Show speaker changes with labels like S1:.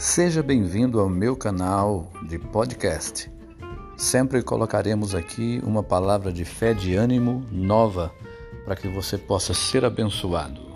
S1: Seja bem-vindo ao meu canal de podcast. Sempre colocaremos aqui uma palavra de fé, de ânimo nova, para que você possa ser abençoado.